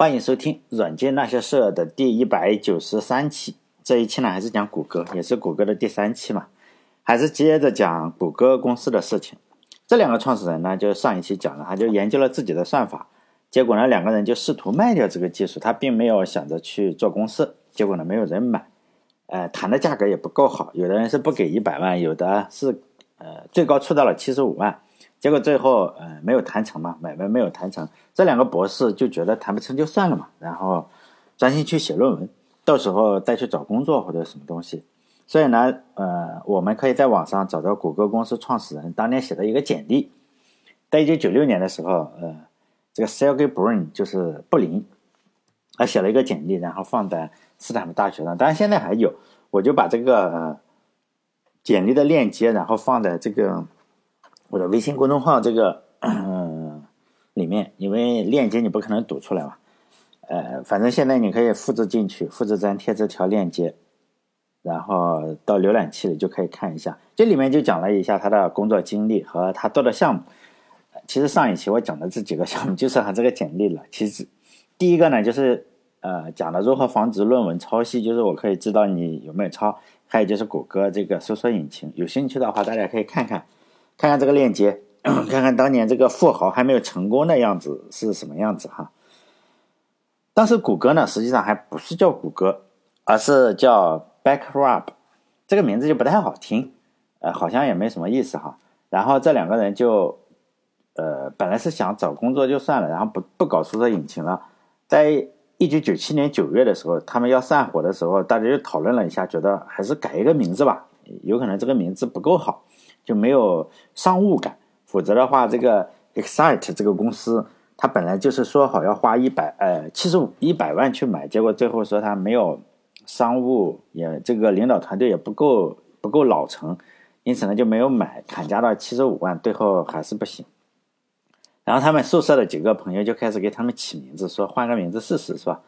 欢迎收听《软件那些事》的第一百九十三期。这一期呢，还是讲谷歌，也是谷歌的第三期嘛，还是接着讲谷歌公司的事情。这两个创始人呢，就上一期讲了，他就研究了自己的算法，结果呢，两个人就试图卖掉这个技术，他并没有想着去做公司，结果呢，没有人买，呃，谈的价格也不够好，有的人是不给一百万，有的是呃，最高出到了七十五万。结果最后，呃，没有谈成嘛，买卖没有谈成。这两个博士就觉得谈不成就算了嘛，然后专心去写论文，到时候再去找工作或者什么东西。所以呢，呃，我们可以在网上找到谷歌公司创始人当年写的一个简历，在一九九六年的时候，呃，这个 Sergey Brin 就是布林，他写了一个简历，然后放在斯坦福大学上，当然现在还有，我就把这个呃简历的链接，然后放在这个。或者微信公众号这个嗯 里面，因为链接你不可能读出来嘛，呃，反正现在你可以复制进去，复制粘贴这条链接，然后到浏览器里就可以看一下。这里面就讲了一下他的工作经历和他做的项目。其实上一期我讲的这几个项目就是他这个简历了。其实第一个呢，就是呃讲了如何防止论文抄袭，就是我可以知道你有没有抄。还有就是谷歌这个搜索引擎，有兴趣的话大家可以看看。看看这个链接，看看当年这个富豪还没有成功的样子是什么样子哈。当时谷歌呢，实际上还不是叫谷歌，而是叫 Backrub，这个名字就不太好听，呃，好像也没什么意思哈。然后这两个人就，呃，本来是想找工作就算了，然后不不搞搜索引擎了。在一九九七年九月的时候，他们要散伙的时候，大家就讨论了一下，觉得还是改一个名字吧，有可能这个名字不够好。就没有商务感，否则的话，这个 Excite 这个公司，它本来就是说好要花一百呃七十五一百万去买，结果最后说他没有商务，也这个领导团队也不够不够老成，因此呢就没有买，砍价到七十五万，最后还是不行。然后他们宿舍的几个朋友就开始给他们起名字，说换个名字试试，是吧？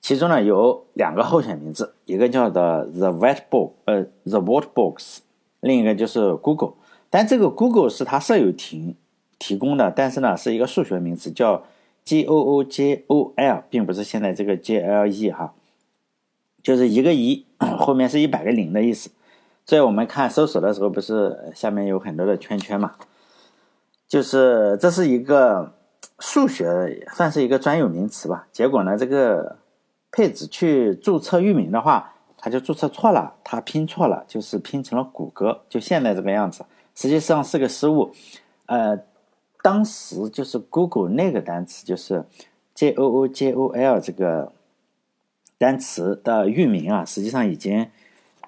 其中呢有两个候选名字，一个叫的 The White Book，呃，The White Box。另一个就是 Google，但这个 Google 是它舍友提提供的，但是呢是一个数学名词，叫 G O O J O L，并不是现在这个 J L E 哈，就是一个一后面是一百个零的意思。所以我们看搜索的时候，不是下面有很多的圈圈嘛？就是这是一个数学算是一个专有名词吧。结果呢，这个配置去注册域名的话。他就注册错了，他拼错了，就是拼成了谷歌，就现在这个样子，实际上是个失误。呃，当时就是 Google 那个单词，就是 J O O J O L 这个单词的域名啊，实际上已经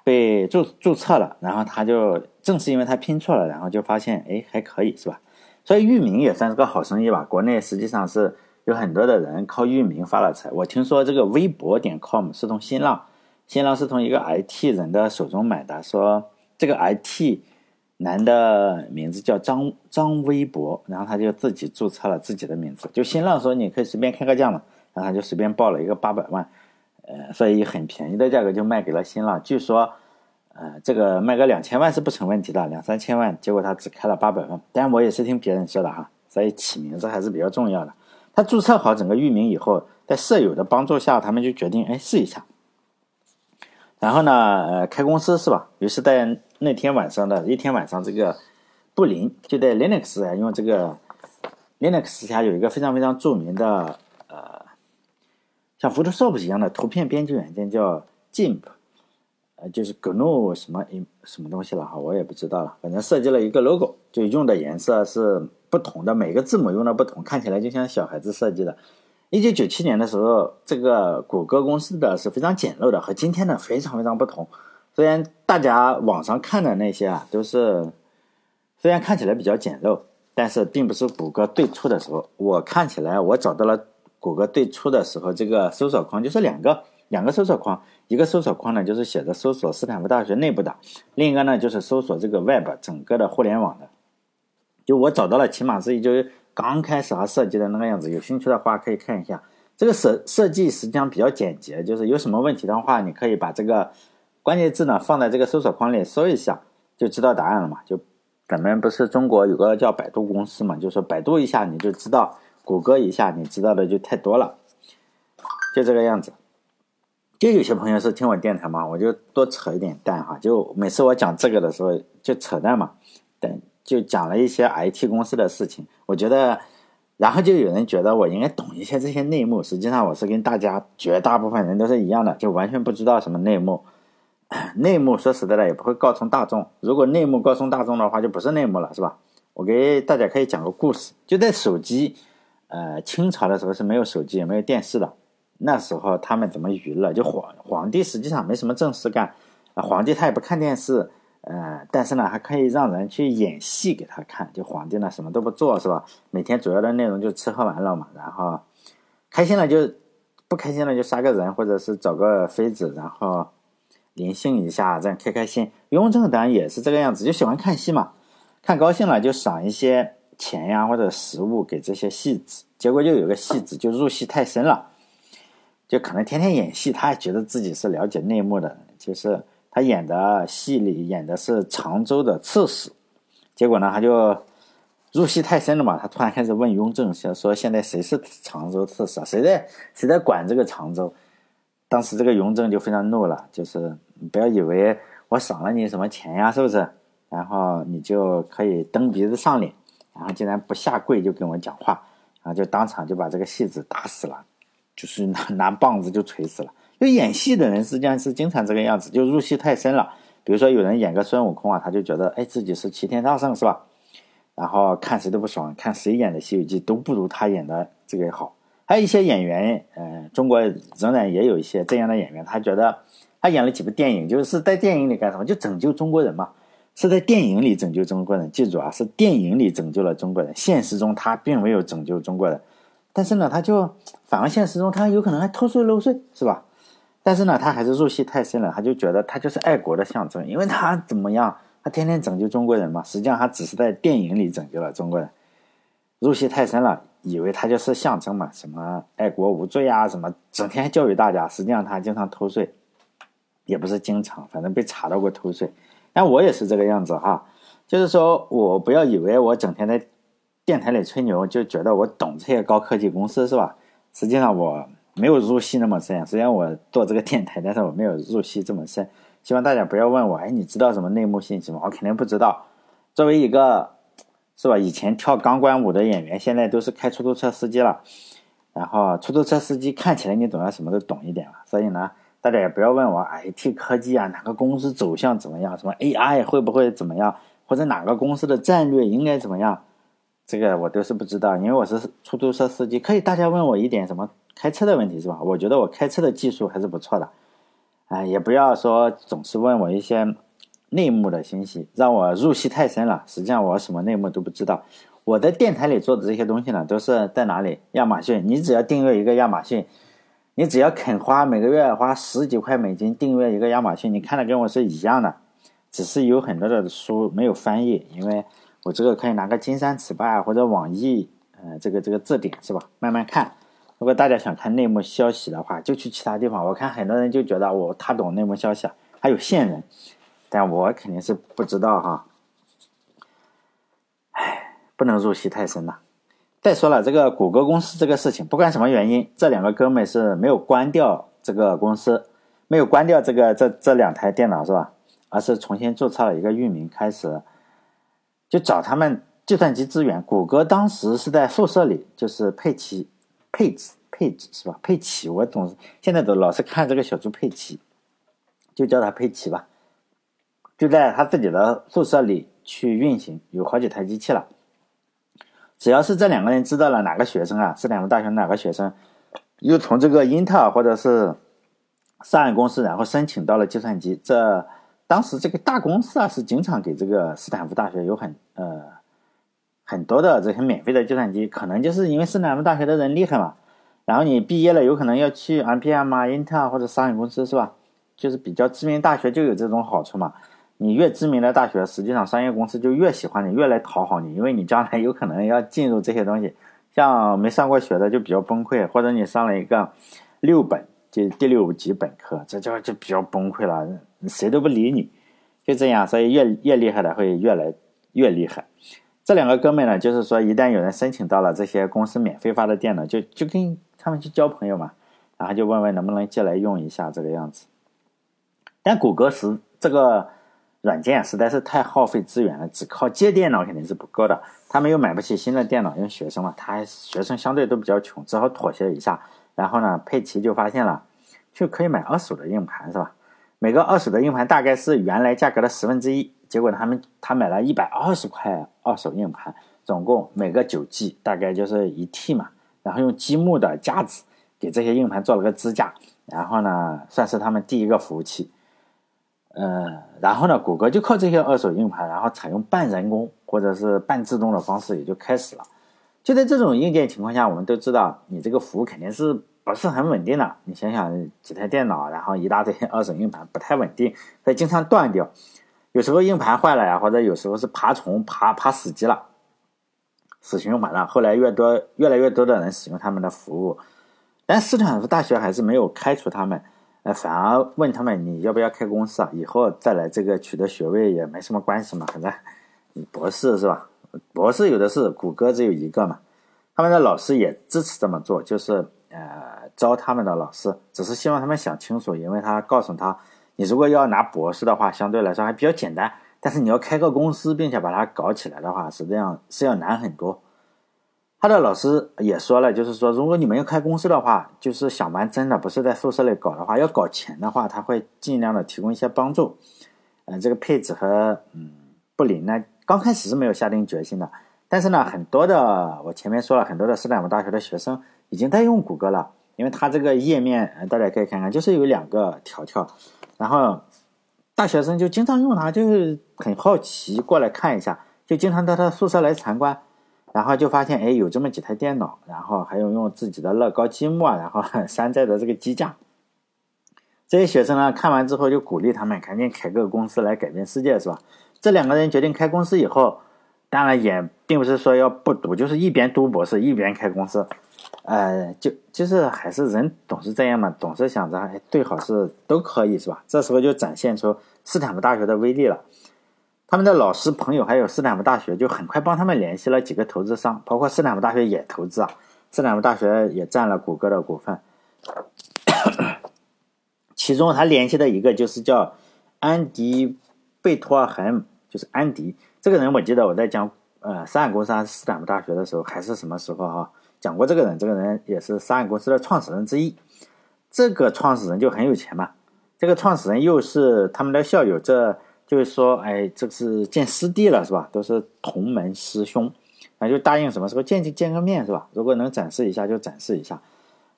被注注册了。然后他就正是因为他拼错了，然后就发现哎还可以是吧？所以域名也算是个好生意吧。国内实际上是有很多的人靠域名发了财。我听说这个微博点 com 是从新浪。新浪是从一个 IT 人的手中买的，说这个 IT 男的名字叫张张微博，然后他就自己注册了自己的名字。就新浪说你可以随便开个价嘛，然后他就随便报了一个八百万，呃，所以很便宜的价格就卖给了新浪。据说，呃，这个卖个两千万是不成问题的，两三千万，结果他只开了八百万。但我也是听别人说的哈，所以起名字还是比较重要的。他注册好整个域名以后，在舍友的帮助下，他们就决定哎试一下。然后呢，呃，开公司是吧？于是，在那天晚上的一天晚上，这个布林就在 Linux 啊，用这个 Linux 下有一个非常非常著名的呃，像 Photoshop 一样的图片编辑软件叫 GIMP，呃，就是 GNU 什么什么东西了哈，我也不知道了。反正设计了一个 logo，就用的颜色是不同的，每个字母用的不同，看起来就像小孩子设计的。一九九七年的时候，这个谷歌公司的是非常简陋的，和今天的非常非常不同。虽然大家网上看的那些啊，都是虽然看起来比较简陋，但是并不是谷歌最初的时候。我看起来，我找到了谷歌最初的时候，这个搜索框就是两个两个搜索框，一个搜索框呢就是写着搜索斯坦福大学内部的，另一个呢就是搜索这个 Web 整个的互联网的。就我找到了，起码是一就。刚开始啊设计的那个样子，有兴趣的话可以看一下。这个设设计实际上比较简洁，就是有什么问题的话，你可以把这个关键字呢放在这个搜索框里搜一下，就知道答案了嘛。就咱们不是中国有个叫百度公司嘛，就是百度一下你就知道，谷歌一下你知道的就太多了。就这个样子。就有些朋友是听我电台嘛，我就多扯一点淡哈。就每次我讲这个的时候，就扯淡嘛，等就讲了一些 IT 公司的事情。我觉得，然后就有人觉得我应该懂一些这些内幕。实际上，我是跟大家绝大部分人都是一样的，就完全不知道什么内幕。内幕说实在的，也不会告诉大众。如果内幕告诉大众的话，就不是内幕了，是吧？我给大家可以讲个故事，就在手机，呃，清朝的时候是没有手机也没有电视的。那时候他们怎么娱乐？就皇皇帝实际上没什么正事干，皇帝他也不看电视，呃，但是呢还可以让人去演戏给他看。就皇帝呢什么都不做是吧？每天主要的内容就吃喝玩乐嘛，然后开心了就不开心了就杀个人或者是找个妃子，然后临幸一下，这样开开心。雍正当然也是这个样子，就喜欢看戏嘛，看高兴了就赏一些钱呀或者食物给这些戏子，结果就有个戏子就入戏太深了。就可能天天演戏，他还觉得自己是了解内幕的。就是他演的戏里演的是常州的刺史，结果呢，他就入戏太深了嘛。他突然开始问雍正，说说现在谁是常州刺史？谁在谁在管这个常州？当时这个雍正就非常怒了，就是不要以为我赏了你什么钱呀，是不是？然后你就可以蹬鼻子上脸，然后竟然不下跪就跟我讲话，然后就当场就把这个戏子打死了。就是拿拿棒子就锤死了。就演戏的人实际上是经常这个样子，就入戏太深了。比如说有人演个孙悟空啊，他就觉得哎自己是齐天大圣是吧？然后看谁都不爽，看谁演的《西游记》都不如他演的这个好。还有一些演员，嗯，中国仍然也有一些这样的演员，他觉得他演了几部电影，就是在电影里干什么？就拯救中国人嘛，是在电影里拯救中国人。记住啊，是电影里拯救了中国人，现实中他并没有拯救中国人。但是呢，他就反而现实中他有可能还偷税漏税，是吧？但是呢，他还是入戏太深了，他就觉得他就是爱国的象征，因为他怎么样，他天天拯救中国人嘛。实际上他只是在电影里拯救了中国人，入戏太深了，以为他就是象征嘛，什么爱国无罪啊，什么整天教育大家。实际上他经常偷税，也不是经常，反正被查到过偷税。但我也是这个样子哈，就是说我不要以为我整天在。电台里吹牛就觉得我懂这些高科技公司是吧？实际上我没有入戏那么深。虽然我做这个电台，但是我没有入戏这么深。希望大家不要问我，哎，你知道什么内幕信息吗？我肯定不知道。作为一个是吧，以前跳钢管舞的演员，现在都是开出租车司机了。然后出租车司机看起来你总要什么都懂一点了。所以呢，大家也不要问我 IT 科技啊，哪个公司走向怎么样，什么 AI 会不会怎么样，或者哪个公司的战略应该怎么样。这个我都是不知道，因为我是出租车司机。可以大家问我一点什么开车的问题是吧？我觉得我开车的技术还是不错的。哎，也不要说总是问我一些内幕的信息，让我入戏太深了。实际上我什么内幕都不知道。我在电台里做的这些东西呢，都是在哪里？亚马逊。你只要订阅一个亚马逊，你只要肯花每个月花十几块美金订阅一个亚马逊，你看的跟我是一样的，只是有很多的书没有翻译，因为。我这个可以拿个金山词霸或者网易，呃，这个这个字典是吧？慢慢看。如果大家想看内幕消息的话，就去其他地方。我看很多人就觉得我他懂内幕消息，还有线人，但我肯定是不知道哈。唉，不能入戏太深了。再说了，这个谷歌公司这个事情，不管什么原因，这两个哥们是没有关掉这个公司，没有关掉这个这这两台电脑是吧？而是重新注册了一个域名，开始。就找他们计算机资源。谷歌当时是在宿舍里，就是佩奇、配置、佩子是吧？佩奇，我总是现在都老是看这个小猪佩奇，就叫他佩奇吧。就在他自己的宿舍里去运行，有好几台机器了。只要是这两个人知道了哪个学生啊，斯坦福大学哪个学生又从这个英特尔或者是上海公司，然后申请到了计算机，这。当时这个大公司啊，是经常给这个斯坦福大学有很呃很多的这些免费的计算机，可能就是因为斯坦福大学的人厉害嘛。然后你毕业了，有可能要去 IBM 啊、英特尔或者商业公司是吧？就是比较知名大学就有这种好处嘛。你越知名的大学，实际上商业公司就越喜欢你，越来讨好你，因为你将来有可能要进入这些东西。像没上过学的就比较崩溃，或者你上了一个六本，就第六级本科，这就就比较崩溃了。谁都不理你，就这样，所以越越厉害的会越来越厉害。这两个哥们呢，就是说，一旦有人申请到了这些公司免费发的电脑，就就跟他们去交朋友嘛。然后就问问能不能借来用一下这个样子。但谷歌实这个软件实在是太耗费资源了，只靠借电脑肯定是不够的。他们又买不起新的电脑，因为学生嘛，他学生相对都比较穷，只好妥协一下。然后呢，佩奇就发现了，就可以买二手的硬盘，是吧？每个二手的硬盘大概是原来价格的十分之一。结果他们他买了一百二十块二手硬盘，总共每个九 G，大概就是一 T 嘛。然后用积木的架子给这些硬盘做了个支架，然后呢，算是他们第一个服务器。呃，然后呢，谷歌就靠这些二手硬盘，然后采用半人工或者是半自动的方式，也就开始了。就在这种硬件情况下，我们都知道，你这个服务肯定是不是很稳定的。你想想，几台电脑，然后一大堆二手硬盘，不太稳定，会经常断掉。有时候硬盘坏了呀，或者有时候是爬虫爬爬死机了，死循环了。后来越多越来越多的人使用他们的服务，但斯坦福大学还是没有开除他们，呃，反而问他们你要不要开公司啊？以后再来这个取得学位也没什么关系嘛，反正你博士是吧？博士有的是，谷歌只有一个嘛。他们的老师也支持这么做，就是呃招他们的老师，只是希望他们想清楚，因为他告诉他。你如果要拿博士的话，相对来说还比较简单。但是你要开个公司，并且把它搞起来的话，实际上是要难很多。他的老师也说了，就是说，如果你们要开公司的话，就是想玩真的，不是在宿舍里搞的话，要搞钱的话，他会尽量的提供一些帮助。嗯，这个配置和嗯布林呢，刚开始是没有下定决心的，但是呢，很多的我前面说了很多的斯坦福大学的学生已经在用谷歌了，因为它这个页面大家可以看看，就是有两个条条。然后，大学生就经常用它，就是很好奇过来看一下，就经常到他宿舍来参观，然后就发现，哎，有这么几台电脑，然后还有用自己的乐高积木啊，然后 山寨的这个机架。这些学生呢，看完之后就鼓励他们赶紧开个公司来改变世界，是吧？这两个人决定开公司以后，当然也并不是说要不读，就是一边读博士一边开公司。呃，就就是还是人总是这样嘛，总是想着哎，最好是都可以是吧？这时候就展现出斯坦福大学的威力了。他们的老师、朋友还有斯坦福大学就很快帮他们联系了几个投资商，包括斯坦福大学也投资啊。斯坦福大学也占了谷歌的股份，其中他联系的一个就是叫安迪贝托尔恒，就是安迪这个人，我记得我在讲呃三岸公司还是斯坦福大学的时候，还是什么时候哈？讲过这个人，这个人也是沙岸公司的创始人之一。这个创始人就很有钱嘛。这个创始人又是他们的校友，这就是说，哎，这是见师弟了，是吧？都是同门师兄，那就答应什么时候见就见个面，是吧？如果能展示一下就展示一下。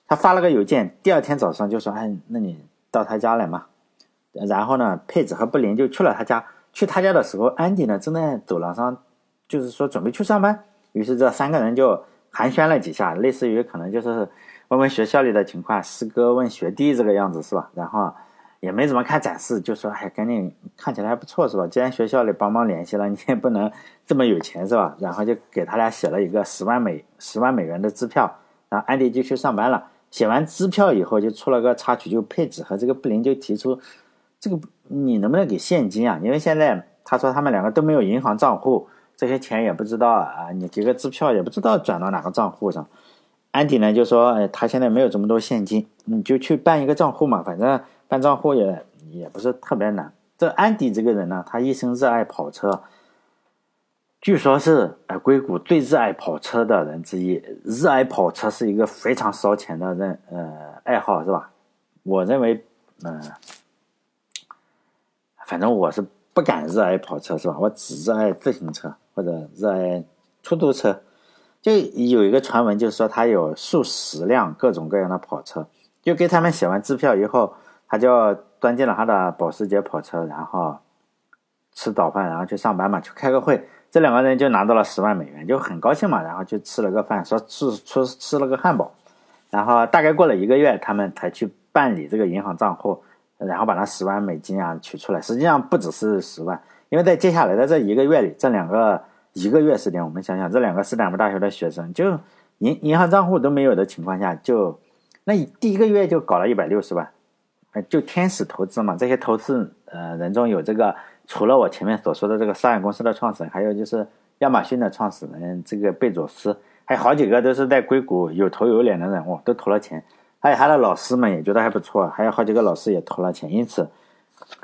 他发了个邮件，第二天早上就说，哎，那你到他家来嘛。然后呢，佩子和布林就去了他家。去他家的时候，安迪呢正在走廊上，就是说准备去上班。于是这三个人就。寒暄了几下，类似于可能就是问问学校里的情况，师哥问学弟这个样子是吧？然后也没怎么看展示，就说哎，赶紧看起来还不错是吧？既然学校里帮忙联系了，你也不能这么有钱是吧？然后就给他俩写了一个十万美十万美元的支票，然后安迪就去上班了。写完支票以后，就出了个插曲，就佩子和这个布林就提出，这个你能不能给现金啊？因为现在他说他们两个都没有银行账户。这些钱也不知道啊，你给个支票也不知道转到哪个账户上。安迪呢就说，哎，他现在没有这么多现金，你就去办一个账户嘛，反正办账户也也不是特别难。这安迪这个人呢，他一生热爱跑车，据说是呃硅谷最热爱跑车的人之一。热爱跑车是一个非常烧钱的人呃爱好，是吧？我认为，嗯，反正我是不敢热爱跑车，是吧？我只热爱自行车。或者热爱出租车，就有一个传闻，就是说他有数十辆各种各样的跑车。就给他们写完支票以后，他就钻进了他的保时捷跑车，然后吃早饭，然后去上班嘛，去开个会。这两个人就拿到了十万美元，就很高兴嘛，然后就吃了个饭，说吃吃吃了个汉堡。然后大概过了一个月，他们才去办理这个银行账户，然后把那十万美金啊取出来。实际上不只是十万。因为在接下来的这一个月里，这两个一个月时间，我们想想，这两个斯坦福大学的学生，就银银行账户都没有的情况下，就那第一个月就搞了一百六十万，就天使投资嘛。这些投资呃人中有这个，除了我前面所说的这个商业公司的创始人，还有就是亚马逊的创始人这个贝佐斯，还有好几个都是在硅谷有头有脸的人物，都投了钱。还有他的老师们也觉得还不错，还有好几个老师也投了钱，因此，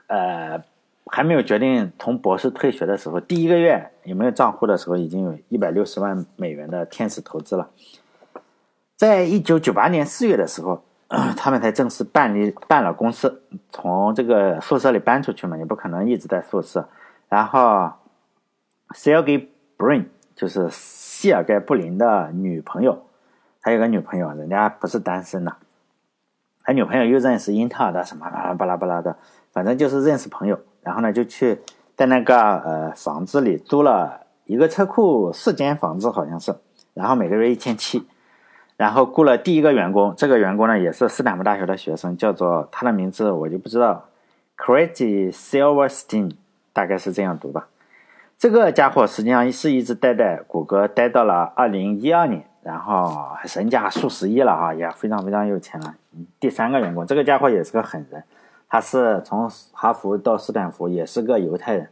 呃，还没有决定从博士退学的时候，第一个月有没有账户的时候，已经有一百六十万美元的天使投资了。在一九九八年四月的时候，他们才正式办理办了公司，从这个宿舍里搬出去嘛，也不可能一直在宿舍。然后，Sergey Brin 就是谢尔盖布林的女朋友，他有个女朋友，人家不是单身的。他女朋友又认识英特尔的什么巴拉巴拉的，反正就是认识朋友。然后呢，就去在那个呃房子里租了一个车库四间房子，好像是。然后每个月一千七。然后雇了第一个员工，这个员工呢也是斯坦福大学的学生，叫做他的名字我就不知道，Crazy Silverstein，大概是这样读吧。这个家伙实际上是一直待在谷歌，待到了二零一二年。然后身价数十亿了啊，也非常非常有钱了。第三个员工，这个家伙也是个狠人，他是从哈佛到斯坦福，也是个犹太人。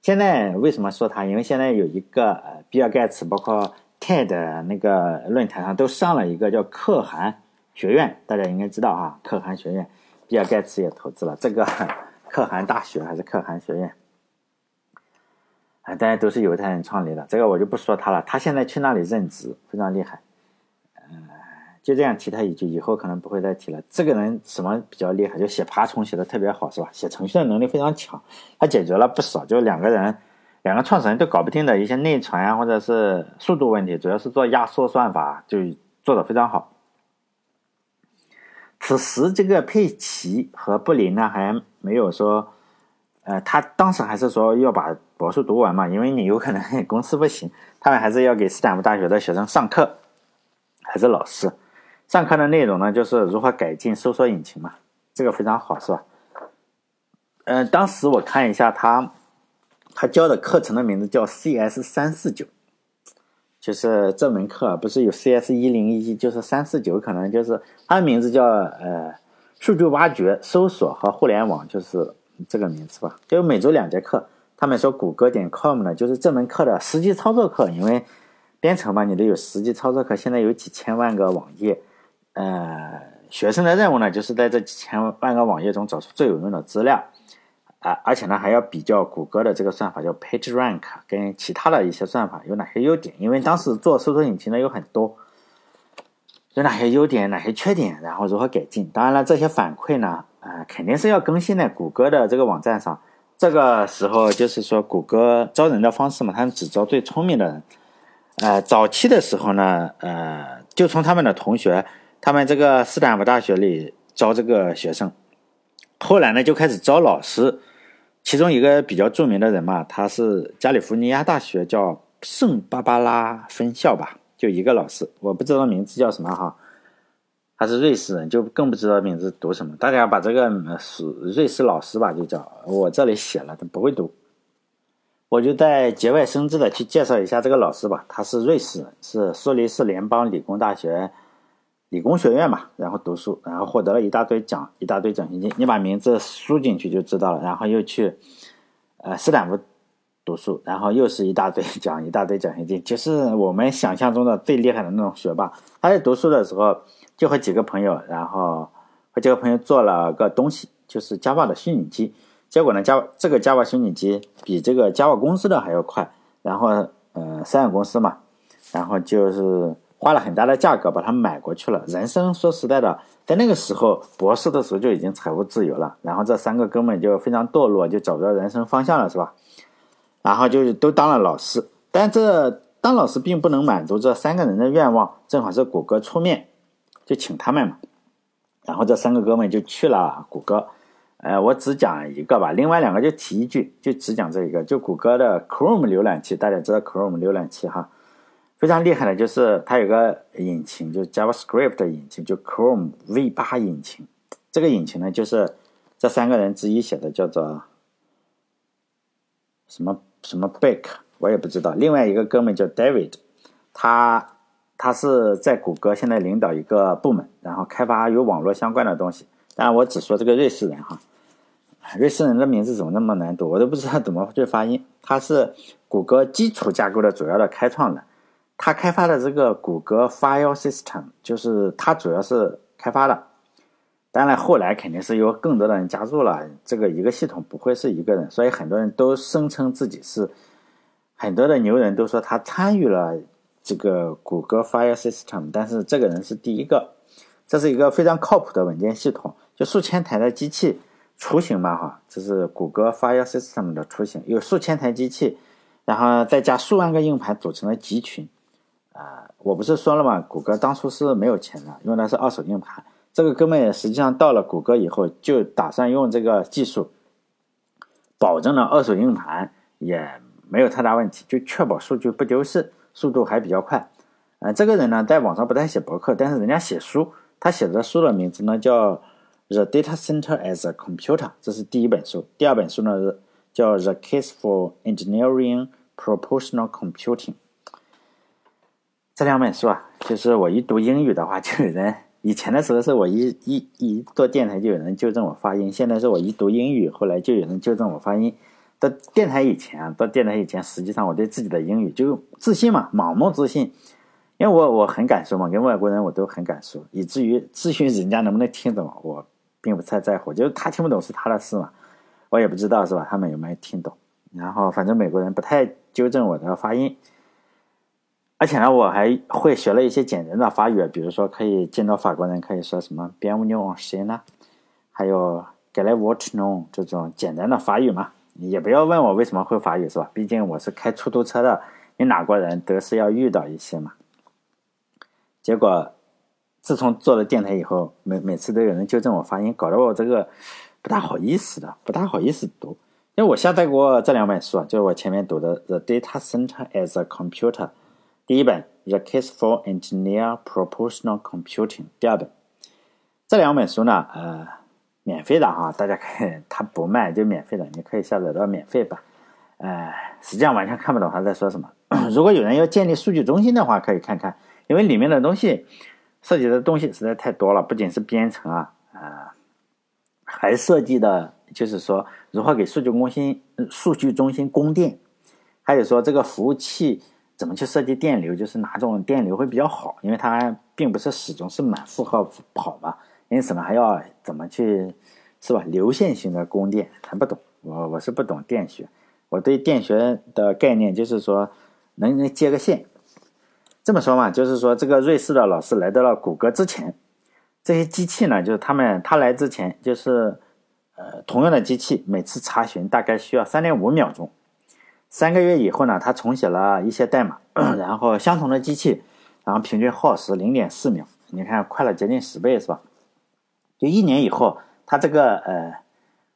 现在为什么说他？因为现在有一个呃，比尔盖茨，包括 TED 那个论坛上都上了一个叫可汗学院，大家应该知道啊，可汗学院，比尔盖茨也投资了这个 可汗大学还是可汗学院。大家都是犹太人创立的，这个我就不说他了。他现在去那里任职，非常厉害。嗯，就这样提他一句，以后可能不会再提了。这个人什么比较厉害？就写爬虫写的特别好，是吧？写程序的能力非常强。他解决了不少，就两个人，两个创始人都搞不定的一些内存啊，或者是速度问题，主要是做压缩算法，就做的非常好。此时，这个佩奇和布林呢，还没有说。呃，他当时还是说要把博士读完嘛，因为你有可能 公司不行，他们还是要给斯坦福大学的学生上课，还是老师。上课的内容呢，就是如何改进搜索引擎嘛，这个非常好，是吧？嗯，当时我看一下他，他教的课程的名字叫 CS 三四九，就是这门课不是有 CS 一零一，就是三四九，可能就是他的名字叫呃数据挖掘、搜索和互联网，就是。这个名字吧，就每周两节课。他们说谷歌点 com 呢，就是这门课的实际操作课。因为编程嘛，你得有实际操作课。现在有几千万个网页，呃，学生的任务呢，就是在这几千万个网页中找出最有用的资料，啊，而且呢，还要比较谷歌的这个算法叫 PageRank 跟其他的一些算法有哪些优点。因为当时做搜索引擎的有很多，有哪些优点，哪些缺点，然后如何改进。当然了，这些反馈呢。啊，肯定是要更新在谷歌的这个网站上。这个时候就是说，谷歌招人的方式嘛，他们只招最聪明的人。呃，早期的时候呢，呃，就从他们的同学，他们这个斯坦福大学里招这个学生。后来呢，就开始招老师。其中一个比较著名的人嘛，他是加利福尼亚大学叫圣巴巴拉分校吧，就一个老师，我不知道名字叫什么哈。他是瑞士人，就更不知道名字读什么。大家把这个是瑞士老师吧，就叫我这里写了，他不会读。我就在节外生枝的去介绍一下这个老师吧。他是瑞士人，是苏黎世联邦理工大学理工学院嘛，然后读书，然后获得了一大堆奖，一大堆奖学金。你把名字输进去就知道了。然后又去呃斯坦福读书，然后又是一大堆奖，一大堆奖学金，就是我们想象中的最厉害的那种学霸。他在读书的时候。就和几个朋友，然后和几个朋友做了个东西，就是 Java 的虚拟机。结果呢，Java 这个 Java 虚拟机比这个 Java 公司的还要快。然后，呃，三个公司嘛，然后就是花了很大的价格把它买过去了。人生说实在的，在那个时候，博士的时候就已经财务自由了。然后这三个哥们就非常堕落，就找不到人生方向了，是吧？然后就都当了老师。但这当老师并不能满足这三个人的愿望。正好是谷歌出面。就请他们嘛，然后这三个哥们就去了谷歌。呃，我只讲一个吧，另外两个就提一句，就只讲这一个。就谷歌的 Chrome 浏览器，大家知道 Chrome 浏览器哈，非常厉害的，就是它有个引擎，就 JavaScript 的引擎，就 Chrome V8 引擎。这个引擎呢，就是这三个人之一写的，叫做什么什么 Bake，我也不知道。另外一个哥们叫 David，他。他是在谷歌现在领导一个部门，然后开发有网络相关的东西。当然，我只说这个瑞士人哈，瑞士人的名字怎么那么难读，我都不知道怎么去发音。他是谷歌基础架构的主要的开创人，他开发的这个谷歌 File System，就是他主要是开发的。当然，后来肯定是有更多的人加入了这个一个系统，不会是一个人，所以很多人都声称自己是很多的牛人都说他参与了这个谷歌 Fire System，但是这个人是第一个。这是一个非常靠谱的文件系统，就数千台的机器雏形嘛，哈，这是谷歌 Fire System 的雏形，有数千台机器，然后再加数万个硬盘组成的集群。啊，我不是说了吗？谷歌当初是没有钱的，用的是二手硬盘。这个哥们也实际上到了谷歌以后，就打算用这个技术，保证了二手硬盘也没有太大问题，就确保数据不丢失，速度还比较快。呃，这个人呢，在网上不太写博客，但是人家写书。他写的书的名字呢叫《The Data Center as a Computer》，这是第一本书。第二本书呢叫《The Case for Engineering Proportional Computing》。这两本书啊，就是我一读英语的话，就有人以前的时候是我一一一做电台就有人纠正我发音，现在是我一读英语，后来就有人纠正我发音。到电台以前啊，到电台以前，实际上我对自己的英语就自信嘛，盲目自信。因为我我很敢说嘛，跟外国人我都很敢说，以至于咨询人家能不能听懂，我并不太在乎。就是他听不懂是他的事嘛，我也不知道是吧？他们有没有听懂？然后反正美国人不太纠正我的发音，而且呢，我还会学了一些简单的法语，比如说可以见到法国人可以说什么 “Bienvenue c 呢，还有 “Get a watch no” 这种简单的法语嘛。也不要问我为什么会法语是吧？毕竟我是开出租车的，你哪国人都是要遇到一些嘛。结果，自从做了电台以后，每每次都有人纠正我发音，搞得我这个不大好意思的，不大好意思读。因为我下载过这两本书啊，就是我前面读的《The Data Center as a Computer》，第一本《The Case for Engineer Proportional Computing》，第二本。这两本书呢，呃，免费的哈，大家可以，它不卖就免费的，你可以下载到免费版。呃，实际上完全看不懂他在说什么。如果有人要建立数据中心的话，可以看看。因为里面的东西涉及的东西实在太多了，不仅是编程啊，啊，还涉及的就是说如何给数据中心、数据中心供电，还有说这个服务器怎么去设计电流，就是哪种电流会比较好，因为它并不是始终是满负荷跑嘛，因此呢还要怎么去是吧？流线型的供电还不懂，我我是不懂电学，我对电学的概念就是说能能接个线。这么说嘛，就是说这个瑞士的老师来到了谷歌之前，这些机器呢，就是他们他来之前，就是呃同样的机器，每次查询大概需要三点五秒钟。三个月以后呢，他重写了一些代码，然后相同的机器，然后平均耗时零点四秒，你看快了接近十倍是吧？就一年以后，他这个呃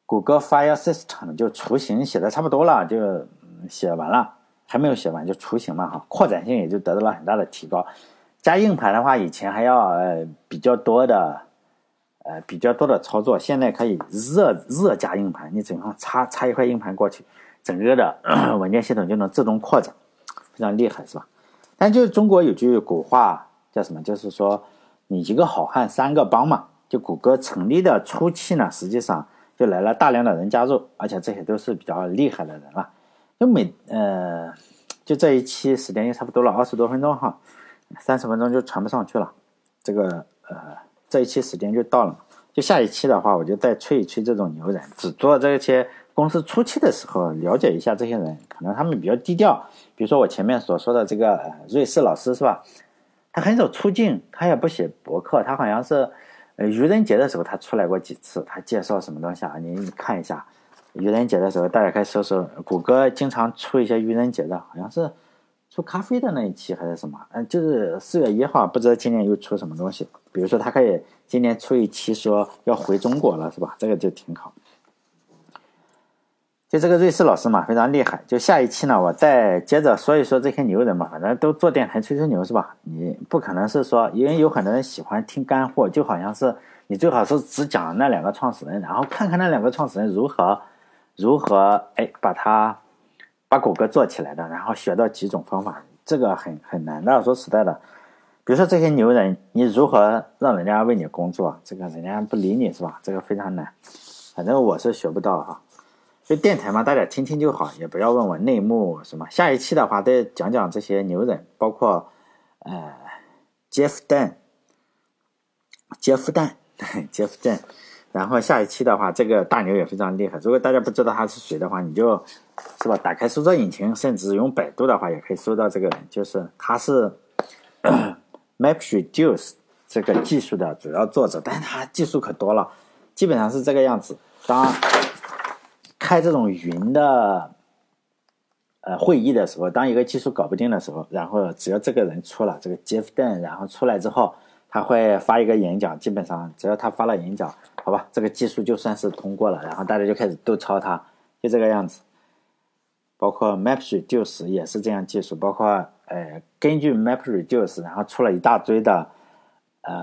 谷歌 Fire System 就雏形写的差不多了，就写完了。还没有写完就雏形嘛哈，扩展性也就得到了很大的提高。加硬盘的话，以前还要呃比较多的，呃比较多的操作，现在可以热热加硬盘，你只要插插一块硬盘过去，整个的 文件系统就能自动扩展，非常厉害是吧？但就是中国有句古话叫什么？就是说你一个好汉三个帮嘛。就谷歌成立的初期呢，实际上就来了大量的人加入，而且这些都是比较厉害的人了。就每呃，就这一期时间也差不多了，二十多分钟哈，三十分钟就传不上去了。这个呃，这一期时间就到了，就下一期的话，我就再吹一吹这种牛人，只做这些公司初期的时候了解一下这些人，可能他们比较低调。比如说我前面所说的这个瑞士老师是吧？他很少出镜，他也不写博客，他好像是呃愚人节的时候他出来过几次，他介绍什么东西啊？你看一下。愚人节的时候，大家可以搜搜，谷歌经常出一些愚人节的，好像是出咖啡的那一期还是什么？嗯，就是四月一号，不知道今年又出什么东西。比如说，他可以今年出一期说要回中国了，是吧？这个就挺好。就这个瑞士老师嘛，非常厉害。就下一期呢，我再接着说一说这些牛人嘛，反正都做电台吹吹牛是吧？你不可能是说，因为有很多人喜欢听干货，就好像是你最好是只讲那两个创始人，然后看看那两个创始人如何。如何哎把他把谷歌做起来的？然后学到几种方法，这个很很难的。说实在的，比如说这些牛人，你如何让人家为你工作？这个人家不理你是吧？这个非常难。反正我是学不到哈。所以电台嘛，大家听听就好，也不要问我内幕什么。下一期的话，再讲讲这些牛人，包括呃，Jeff Dan，杰夫蛋，杰夫蛋。然后下一期的话，这个大牛也非常厉害。如果大家不知道他是谁的话，你就是吧，打开搜索引擎，甚至用百度的话，也可以搜到这个人。就是他是 MapReduce 这个技术的主要作者，但是他技术可多了，基本上是这个样子。当开这种云的呃会议的时候，当一个技术搞不定的时候，然后只要这个人出了这个 Jeff Dan，然后出来之后。他会发一个演讲，基本上只要他发了演讲，好吧，这个技术就算是通过了，然后大家就开始都抄他，就这个样子。包括 MapReduce 也是这样技术，包括呃根据 MapReduce，然后出了一大堆的呃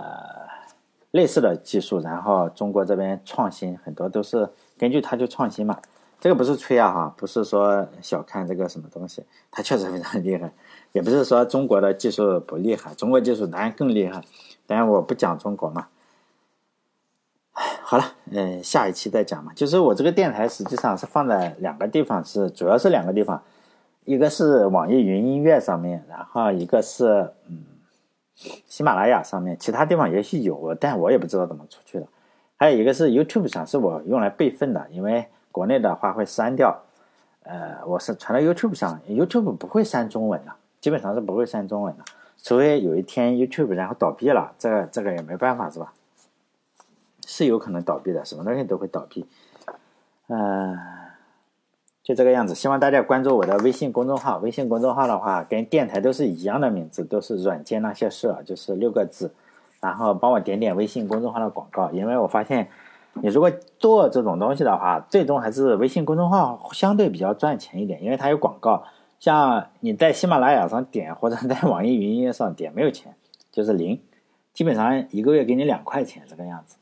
类似的技术，然后中国这边创新很多都是根据它就创新嘛。这个不是吹啊哈，不是说小看这个什么东西，它确实非常厉害，也不是说中国的技术不厉害，中国技术当然更厉害。当然我不讲中国嘛，好了，嗯，下一期再讲嘛。就是我这个电台实际上是放在两个地方，是主要是两个地方，一个是网易云音乐上面，然后一个是嗯喜马拉雅上面，其他地方也许有，但我也不知道怎么出去的。还有一个是 YouTube 上，是我用来备份的，因为国内的话会删掉。呃，我是传到 YouTube 上，YouTube 不会删中文的，基本上是不会删中文的。除非有一天 YouTube 然后倒闭了，这个这个也没办法是吧？是有可能倒闭的，什么东西都会倒闭。嗯，就这个样子。希望大家关注我的微信公众号。微信公众号的话，跟电台都是一样的名字，都是软件那些事，就是六个字。然后帮我点点微信公众号的广告，因为我发现你如果做这种东西的话，最终还是微信公众号相对比较赚钱一点，因为它有广告。像你在喜马拉雅上点，或者在网易云音乐上点，没有钱，就是零，基本上一个月给你两块钱这个样子，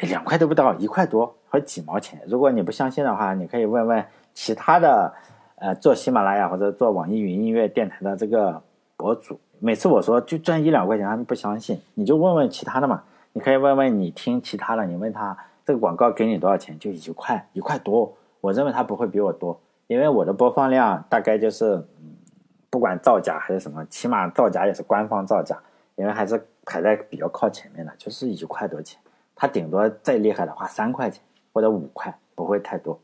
哎，两块都不到，一块多或几毛钱。如果你不相信的话，你可以问问其他的，呃，做喜马拉雅或者做网易云音乐电台的这个博主。每次我说就赚一两块钱，他们不相信，你就问问其他的嘛。你可以问问你听其他的，你问他这个广告给你多少钱，就一块，一块多。我认为他不会比我多。因为我的播放量大概就是，不管造假还是什么，起码造假也是官方造假，因为还是排在比较靠前面的，就是一块多钱。他顶多再厉害的话，三块钱或者五块，不会太多。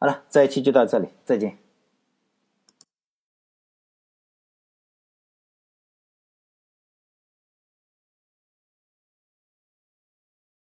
好了，这一期就到这里，再见。